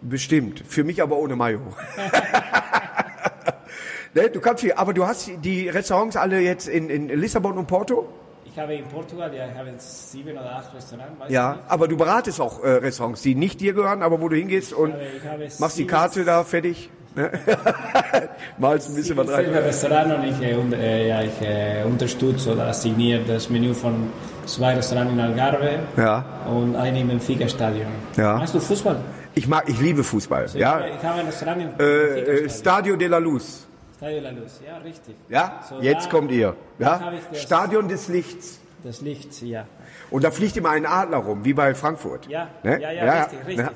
Bestimmt. Für mich aber ohne Mayo. (laughs) ne? Du kannst hier, aber du hast die Restaurants alle jetzt in, in Lissabon und Porto? Ich habe in Portugal, ja, ich habe sieben oder acht Restaurants. ja, nicht. aber du beratest auch äh, Restaurants, die nicht dir gehören, aber wo du hingehst und habe, habe machst die Karte da fertig. (laughs) Malst ein bisschen was Ich bin rein. Restaurant und ich, äh, äh, ja, ich äh, unterstütze oder signiere das Menü von zwei Restaurants in Algarve Ja. und einem im Benfica-Stadion. Ja. Hast du Fußball? Ich mag, ich liebe Fußball. Ich, Ja, ich habe ein Restaurant im äh. Stadio de la Luz. Stadio La Luz, ja, richtig. Ja, So, jetzt da- kommt ihr. Ja, das- Stadion des Lichts. Das Licht, ja. Und da fliegt immer ein Adler rum, wie bei Frankfurt. Ja, Ne? ja, ja, richtig, richtig.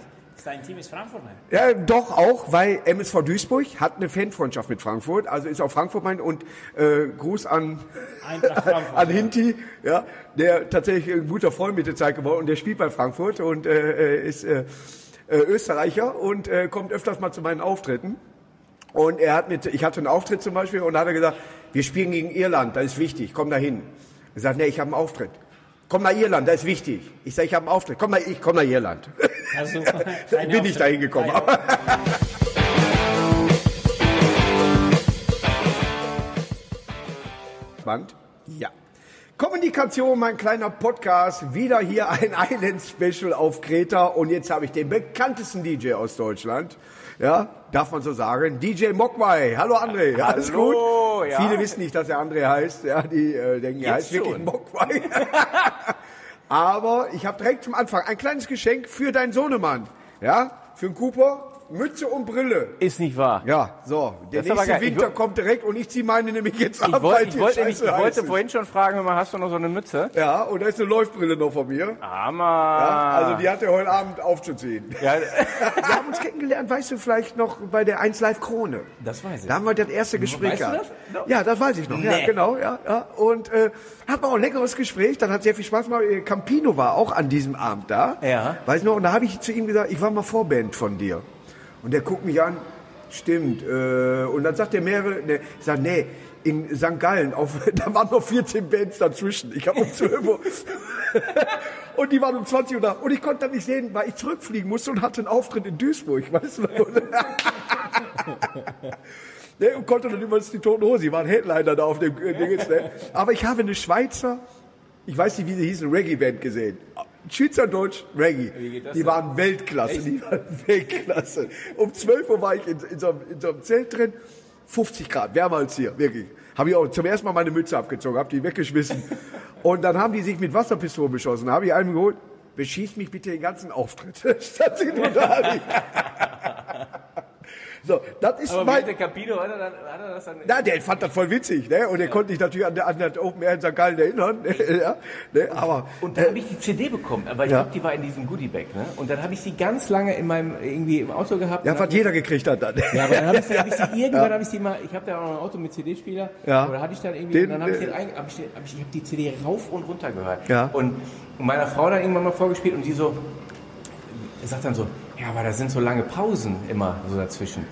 Ja. Dein Team ist Frankfurt, ne? Ja, doch auch, weil MSV Duisburg hat eine Fanfreundschaft mit Frankfurt, also ist auch Frankfurt mein und äh, Gruß an (laughs) an Hinti, ja, der tatsächlich ein guter Freund mit der Zeit geworden und der spielt bei Frankfurt und äh, ist äh, äh, Österreicher und äh, kommt öfters mal zu meinen Auftritten. Und er hat mit, ich hatte einen Auftritt zum Beispiel und da hat er gesagt, wir spielen gegen Irland, das ist wichtig, komm da hin. Er sagt, nee, ich habe einen Auftritt. Komm nach Irland, das ist wichtig. Ich sage, ich habe einen Auftritt. Komm mal, ich komm nach Irland. Also, (laughs) Bin ich da hingekommen. Band? (laughs) Ja. Kommunikation, mein kleiner Podcast, wieder hier ein (laughs) Island Special auf Kreta und jetzt habe ich den bekanntesten DJ aus Deutschland. Ja, darf man so sagen. DJ Mogwai. Hallo André, ja, alles gut? ja. Viele wissen nicht, dass er André heißt. Ja, die äh, denken, er heißt Jetzt wirklich schon. Mogwai. (laughs) Aber ich habe direkt zum Anfang ein kleines Geschenk für deinen Sohnemann. Ja, für den Cooper. Mütze und Brille. Ist nicht wahr. Ja, so. Der Das nächste. Ich Winter kommt direkt und ich ziehe meine nämlich jetzt ab. Ich, wollte, weil ich, wollte, ich heiß wollte vorhin schon fragen, mal, hast du noch so eine Mütze? Ja, und da ist eine Läufbrille noch von mir. Hammer. Ja, also die hat er heute Abend aufzuziehen. (laughs) Ja, Wir haben uns kennengelernt, weißt du, vielleicht noch bei der 1 Live Krone. das weiß ich. Da haben wir das erste Gespräch Weißt du gehabt. das? Ja, das weiß ich noch. Ja, Nee. genau, ja, ja. Und äh, hatten wir auch ein leckeres Gespräch. Dann hat sehr viel Spaß gemacht. Campino war auch an diesem Abend da. Ja. Weiß noch. Und da habe ich zu ihm gesagt, ich war mal Vorband von dir. Und der guckt mich an. Stimmt. Äh, und dann sagt er mehrere. Ne, ich sag, nee. In St. Gallen, auf, (laughs) da waren noch 14 Bands dazwischen. Ich habe um 12 Uhr. (laughs) und die waren um 20 Uhr da. Und ich konnte dann nicht sehen, weil ich zurückfliegen musste und hatte einen Auftritt in Duisburg. (laughs) Weißt du? Ne, und konnte dann übrigens die Toten Hose, die waren Headliner da auf dem äh, Dingens, ne? Aber ich habe eine Schweizer, ich weiß nicht, wie sie hießen, Reggae-Band gesehen. Schweizerdeutsch, Reggae. Die waren Weltklasse, (laughs) die waren Weltklasse. Um 12 Uhr war ich in, in, so, einem, in so einem Zelt drin, 50 Grad, wärmer als hier, wirklich. Habe ich auch zum ersten Mal meine Mütze abgezogen, habe die weggeschmissen. (laughs) Und dann haben die sich mit Wasserpistolen beschossen. Da habe ich einen geholt, beschießt mich bitte den ganzen Auftritt. (laughs) Statt sie nur da. So, das ist Aber mein, der Capino, hat er, dann, hat er das dann... na, der fand das voll witzig, ne? Und er konnte sich natürlich an, der- an das Open Air in St. Gallen erinnern, ne? (laughs) ja, ne? Aber, Und dann habe ich die CD bekommen, aber ich Ja. glaube, die war in diesem Goodiebag. Ne? Und dann habe ich sie ganz lange in meinem irgendwie im Auto gehabt. ja, was jeder gekriegt hat dann. Ja, aber dann habe ich, sie- (laughs) hab ich sie irgendwann, habe ich sie mal, ich habe da auch noch ein Auto mit CD-Spieler. Ja. Oder hatte ich dann irgendwie, Den, und dann habe ich äh, den, ein- hab ich, den- hab ich, ich habe die CD rauf und runter gehört. Ja. Und, und meiner Frau dann irgendwann mal vorgespielt und die so, sagt dann so, ja, aber da sind so lange Pausen immer so dazwischen.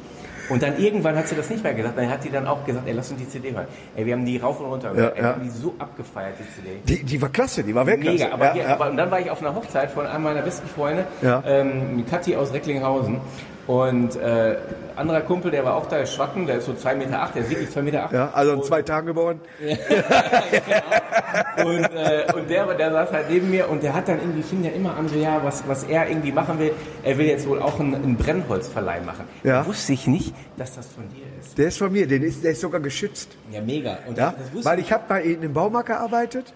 Und dann irgendwann hat sie das nicht mehr gesagt. Dann hat die dann auch gesagt, ey, lass uns die CD hören. Ey, wir haben die rauf und runter gehört. Ja, ja. haben die so abgefeiert, die CD. Die, die war klasse, die war Weltklasse. Mega, aber, ja, hier, aber und dann war ich auf einer Hochzeit von einem meiner besten Freunde, ähm, Kathi aus Recklinghausen. Und äh, anderer Kumpel, der war auch da, ist Schwatten, der ist so 2,8 Meter, acht, der ist wirklich 2,8 Meter. acht. ja, also in zwei Tagen geboren. (laughs) Und, äh, und der, der saß halt neben mir und der hat dann irgendwie, fing ja immer an, so ja, was, was er irgendwie machen will. Er will jetzt wohl auch einen, einen Brennholzverleih machen. Ja. Wusste ich nicht, dass das von dir ist. Der ist von mir, der ist, der ist sogar geschützt. Ja, mega. Und Ja? das wusste Weil ich habe bei ihnen im Baumarkt gearbeitet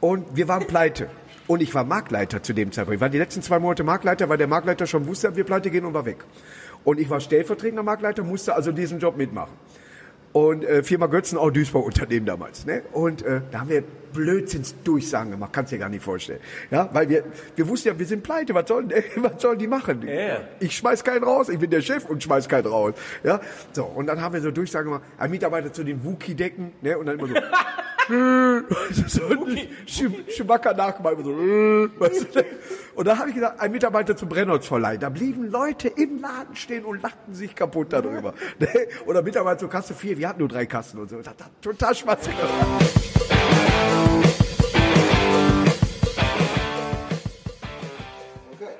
und wir waren pleite. Und ich war Marktleiter zu dem Zeitpunkt. Ich war die letzten zwei Monate Marktleiter, weil der Marktleiter schon wusste, wir pleite gehen und war weg. Und ich war stellvertretender Marktleiter, musste also diesen Job mitmachen. Und äh, Firma Götzen, auch Duisburg Unternehmen damals. Ne? Und äh, da haben wir Blödsinnsdurchsagen gemacht, kannst dir gar nicht vorstellen. Ja, weil wir, wir wussten ja, wir sind pleite, was sollen, (laughs) was sollen die machen? Ja. Ich schmeiß keinen raus, ich bin der Chef und schmeiß keinen raus. Ja, so, und dann haben wir so Durchsagen gemacht, ein Mitarbeiter zu den Wookie-Decken, ne? und dann immer so, (laughs) so Schumacher immer so, (laughs) weißt du? und da habe ich gesagt, ein Mitarbeiter zum Brennholzverleih. Da blieben Leute im Laden stehen und lachten sich kaputt darüber. Ne? Oder Mitarbeiter zur Kasse 4, wir hatten nur drei Kassen und so. Das hat total Spaß gemacht.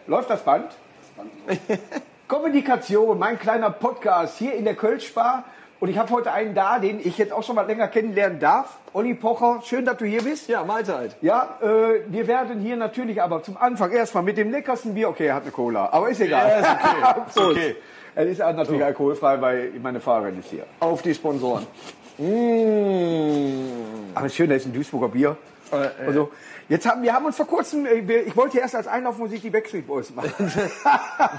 Läuft das Band? (laughs) Kommunikation, mein kleiner Podcast hier in der Kölschbar. Und ich habe heute einen da, den ich jetzt auch schon mal länger kennenlernen darf. Olli Pocher, schön, dass du hier bist. Ja, Mahlzeit. Ja, äh, wir werden hier natürlich aber zum Anfang erstmal mit dem leckersten Bier. Okay, er hat eine Cola, aber ist egal. Ja, ist okay. (laughs) Ist okay. Es ist natürlich alkoholfrei, weil meine Fahrerin ist hier. Auf die Sponsoren. Aber schön, da ist ein Duisburger Bier. Äh, Also, jetzt haben wir haben uns vor kurzem, äh, ich wollte ja erst als Einlaufmusik die Backstreet Boys machen. (laughs)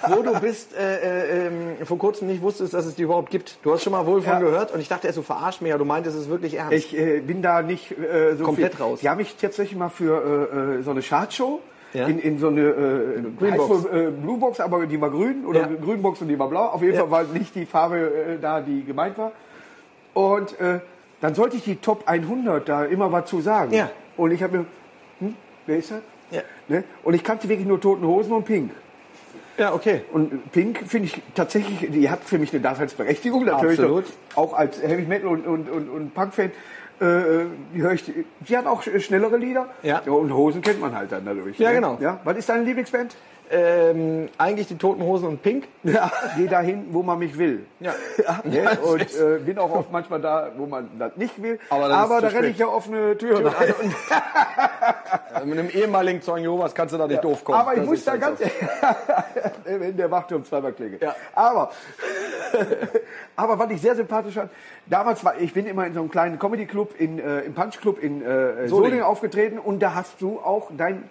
Wo du bist, äh, äh, ähm, vor kurzem nicht wusstest, dass es die überhaupt gibt. Du hast schon mal wohl von Ja. gehört und ich dachte erst, du verarsch mich, aber du meintest es wirklich ernst. Ich äh, bin da nicht äh, so Komplett viel. raus. Die haben mich tatsächlich mal für äh, äh, so eine Chartshow Ja. in, in so eine äh, Greenbox. äh, Bluebox, aber die war grün oder Ja. Grünbox und die war blau. Auf jeden Ja. Fall war nicht die Farbe äh, da, die gemeint war. Und äh, dann sollte ich die Top 100 da immer was zu sagen. Ja. Und ich habe mir, hm, wer ist das? Ja. Ne? Und ich kannte wirklich nur Toten Hosen und Pink. ja, okay. Und Pink finde ich tatsächlich, die hat für mich eine Daseinsberechtigung. Natürlich Absolut. Auch als Heavy Metal und, und, und, und Punk-Fan. Äh, die höre ich, die hat auch sch- schnellere Lieder. Ja. Und Hosen kennt man halt dann dadurch. Ja, ne? genau. Ja. Was ist deine Lieblingsband? Ähm, eigentlich die Toten Hosen und Pink. Ja. Geh dahin, wo man mich will. Ja. (laughs) ne? Und äh, bin auch oft manchmal da, wo man das nicht will. Aber ist da renne ich ja offene Türen. Äh, (laughs) Mit einem ehemaligen Zeugen Jehovas kannst du da nicht doof kommen. Aber ich Das muss da halt ganz, so. (laughs) wenn der Wachturm zweimal klingelt. Ja. Aber, (laughs) aber was ich sehr sympathisch fand, damals war, ich bin immer in so einem kleinen Comedy-Club, in, äh, im Punch-Club in äh, Solingen aufgetreten und da hast du auch dein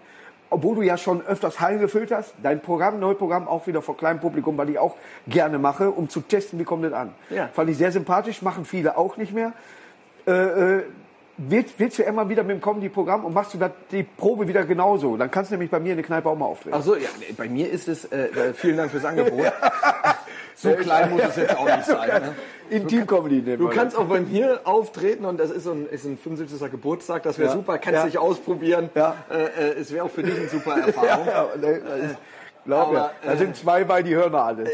obwohl du ja schon öfters Hallen gefüllt hast, dein Programm, Neuprogramm auch wieder vor kleinem Publikum, weil ich auch gerne mache, um zu testen, wie kommt das an. Ja. Fand ich sehr sympathisch, machen viele auch nicht mehr. Äh, äh, willst, willst du immer wieder mit dem Comedy-Programm und machst du die Probe wieder genauso? Dann kannst du nämlich bei mir in der Kneipe auch mal auftreten. Ach so, ja, bei mir ist es, äh, äh, vielen Dank fürs Angebot. (laughs) so klein muss es jetzt auch nicht sein. Ne? (laughs) Intim-Comedy nehmen Du wir kannst auch bei mir auftreten und das ist so ein, ist ein 75. Geburtstag, das wäre Ja. super, kannst Ja. dich ausprobieren. Ja. Äh, äh, es wäre auch für dich eine super. Erfahrung. (laughs) Ja, das ist- glaub mir, da äh, sind zwei bei, die hören noch alles.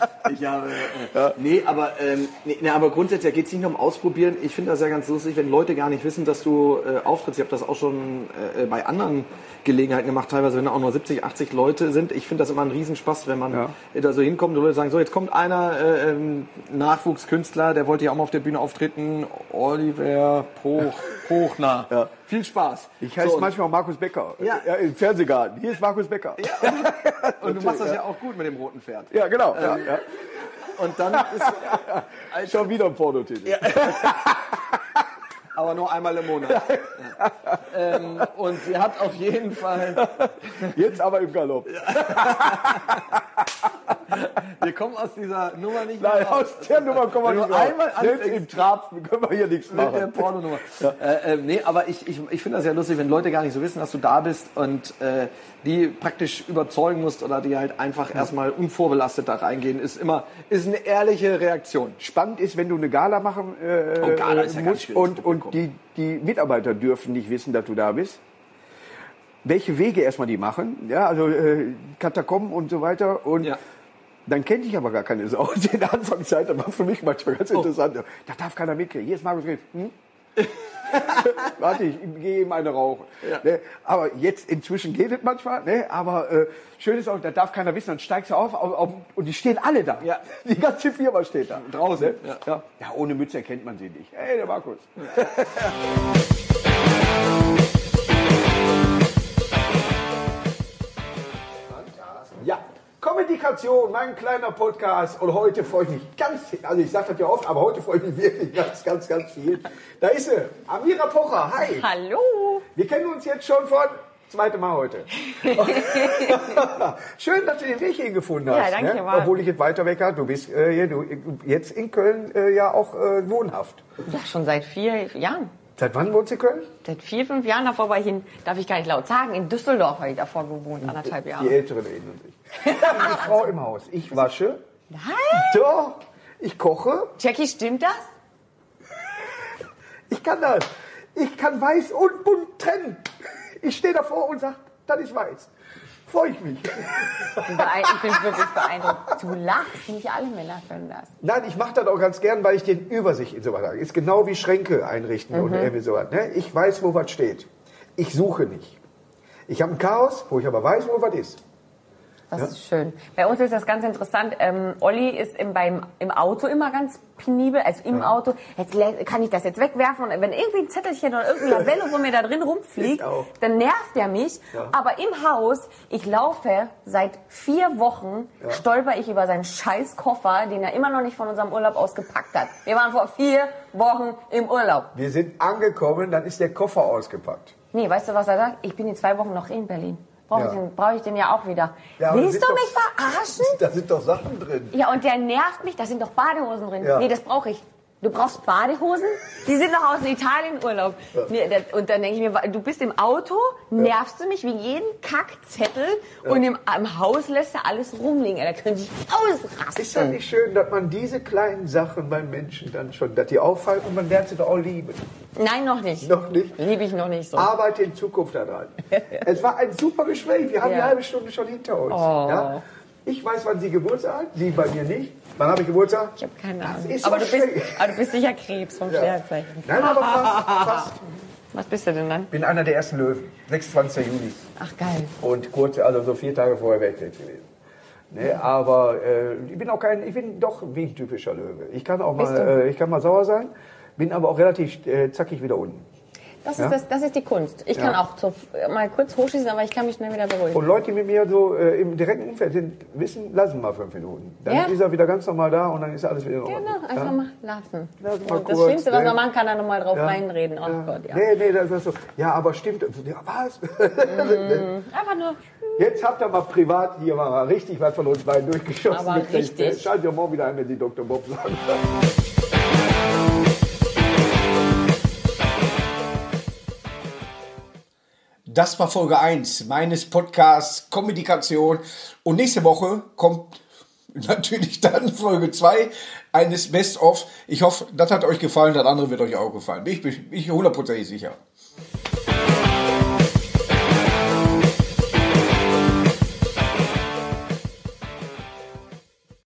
(laughs) Ich habe, äh, nee, aber, ähm, nee, nee, aber grundsätzlich geht es nicht nur um Ausprobieren. Ich finde das ja ganz lustig, wenn Leute gar nicht wissen, dass du äh, auftrittst. Ich habe das auch schon äh, bei anderen Gelegenheiten gemacht, teilweise wenn da auch nur 70, 80 Leute sind. Ich finde das immer ein Riesenspaß, wenn man Ja. da so hinkommt und Leute sagen, so jetzt kommt einer äh, ähm, Nachwuchskünstler, der wollte ja auch mal auf der Bühne auftreten, Oliver Poch, Pochner. Ja. Viel Spaß. Ich heiße So, manchmal Markus Becker. Ja. Im Fernsehgarten. Hier ist Markus Becker. Ja, (laughs) Und du machst das ja auch gut mit dem roten Pferd. genau. ja, ja. Und dann ist (laughs) Schon wieder ein Pornotitel. (laughs) aber nur einmal im Monat. Ja. (laughs) Ähm, und sie hat auf jeden Fall, Jetzt aber im Galopp. (laughs) wir kommen aus dieser Nummer nicht Nein, mehr raus. aus der Nummer kommen wir nicht raus. einmal Selbst im Trab können wir hier nichts Mit der machen. Pornonummer. Äh, äh, nee, aber ich, ich, ich finde das ja lustig, wenn Leute gar nicht so wissen, dass du da bist und äh, die praktisch überzeugen musst oder die halt einfach erstmal unvorbelastet da reingehen, ist immer ist eine ehrliche Reaktion. Spannend ist, wenn du eine Gala machen äh, Oh, Gala ist ja ganz musst und, und die, die Mitarbeiter dürfen nicht wissen, dass du da bist. Welche Wege erstmal die machen, ja, also äh, Katakomben und so weiter und Ja. dann kennt ich aber gar keine Sau. (laughs) In der Anfangszeit, das war für mich manchmal Oh. ganz interessant. Da darf keiner mitkriegen. Hier ist Markus Griff. Hm? (laughs) (laughs) Warte, ich gehe ihm eine rauchen. Ne? Aber jetzt inzwischen geht es manchmal. Ne? Aber äh, schön ist auch, da darf keiner wissen, dann steigst du auf, auf, auf und die stehen alle da. Ja. (laughs) Die ganze Firma steht da. Draußen, Ne? ja. Ja. ja, ohne Mütze erkennt man sie nicht. Hey, der Markus. Ja, (laughs) Kommunikation, mein kleiner Podcast. Und heute freue ich mich ganz, also ich sage das ja oft, aber heute freue ich mich wirklich ganz, ganz, ganz viel. Da ist sie, Amira Pocher. Hi. Hallo. Wir kennen uns jetzt schon von zweite Mal heute. (laughs) Schön, dass du den Weg hier gefunden hast. Ja, danke, ne? war- Obwohl ich jetzt weiter weg habe. Du bist äh, du, jetzt in Köln äh, ja auch äh, wohnhaft. Ja, schon seit vier Jahren. Seit wann wohnst du in Köln? Seit vier, fünf Jahren davor war ich in, darf ich gar nicht laut sagen, in Düsseldorf habe ich davor gewohnt, anderthalb Die Jahre. Älteren erinnern sich. Die Frau im Haus. Ich wasche. Nein. Doch. Ich koche. Jackie, stimmt das? Ich kann das. Ich kann weiß und bunt trennen. Ich stehe davor und sage, das ist weiß. Freue ich mich. Ich bin, wirklich beeindruckt. Du lachst, nicht alle Männer können das. Nein, ich mache das auch ganz gern, weil ich den Übersicht in sowas habe. Ist genau wie Schränke einrichten und irgendwie sowas. Ne? Ich weiß, wo was steht. Ich suche nicht. Ich habe ein Chaos, wo ich aber weiß, wo was ist. Das ist schön. Bei uns ist das ganz interessant. Ähm, Olli ist im, beim, im Auto immer ganz penibel, also im Auto. Jetzt kann ich das jetzt wegwerfen und wenn irgendwie ein Zettelchen oder irgendein Labello von mir da drin rumfliegt, (laughs) dann nervt er mich. Ja. Aber im Haus, ich laufe seit vier Wochen, stolper ich über seinen scheiß Koffer, den er immer noch nicht von unserem Urlaub ausgepackt hat. Wir waren vor vier Wochen im Urlaub. Wir sind angekommen, dann ist der Koffer ausgepackt. Nee, weißt du, was er sagt? Ich bin in zwei Wochen noch in Berlin. Brauche Ja. ich, den- brauch ich den ja auch wieder. Ja, Willst du doch- mich verarschen? (laughs) Da sind doch Sachen drin. Ja, und der nervt mich. Da sind doch Badehosen drin. Ja. Nee, das brauche ich. Du brauchst Badehosen? Die sind noch aus Italien Urlaub. Nee, das- und dann denke ich mir, du bist im Auto, nervst du mich wie jeden Kackzettel und im, im Haus lässt du alles rumliegen. Da könnte ich ausrasten. Ist das nicht schön, dass man diese kleinen Sachen beim Menschen dann schon, dass die auffallen und man lernt sie doch auch lieben. Nein, noch nicht. Noch nicht? Liebe ich noch nicht so. Arbeite in Zukunft daran. (laughs) es war ein super Gespräch. Wir haben Ja. die halbe Stunde schon hinter uns. Oh. Ja? Ich weiß, wann Sie Geburtstag hat. Sie bei mir nicht. Wann habe ich Geburtstag? Ich habe keine Ahnung. Aber du, bist, aber du bist sicher Krebs vom Ja. Sternzeichen. Nein, aber fast. fast. Was bist du denn dann? bin einer der ersten Löwen. 26. Juli. Ach, geil. Und kurz, also so vier Tage vorher wäre ich weg gewesen. Ne, aber äh, ich bin auch kein, ich bin doch wie ein typischer Löwe. Ich kann auch Bist mal, äh, ich kann mal sauer sein, bin aber auch relativ äh, zackig wieder unten. Das, Ja? ist das, das ist die Kunst. Ich kann Ja. auch so, mal kurz hochschießen, aber ich kann mich schnell wieder beruhigen. Und Leute, die mit mir so äh, im direkten Umfeld sind, wissen, lassen mal fünf Minuten. Dann Ja. ist er wieder ganz normal da und dann ist alles wieder in Ordnung. Genau, einfach mal lassen. Lass mal das kurz, Schlimmste, was ne? man machen kann, da nochmal drauf reinreden. Oh Gott, ja. Nee, nee, das ist so. Ja, aber stimmt. Ja, was? (laughs) Einfach nur. Jetzt habt ihr mal privat hier mal richtig was von uns beiden durchgeschossen. Aber gekriegt, richtig. ne? Schaltet ihr morgen wieder ein, wenn die Dr. Bob sagen. (laughs) Das war Folge 1 meines Podcasts Kommunikation. Und nächste Woche kommt (laughs) natürlich dann Folge 2 eines Best-of. Ich hoffe, das hat euch gefallen, das andere wird euch auch gefallen. Ich, bin ich hundertprozentig sicher.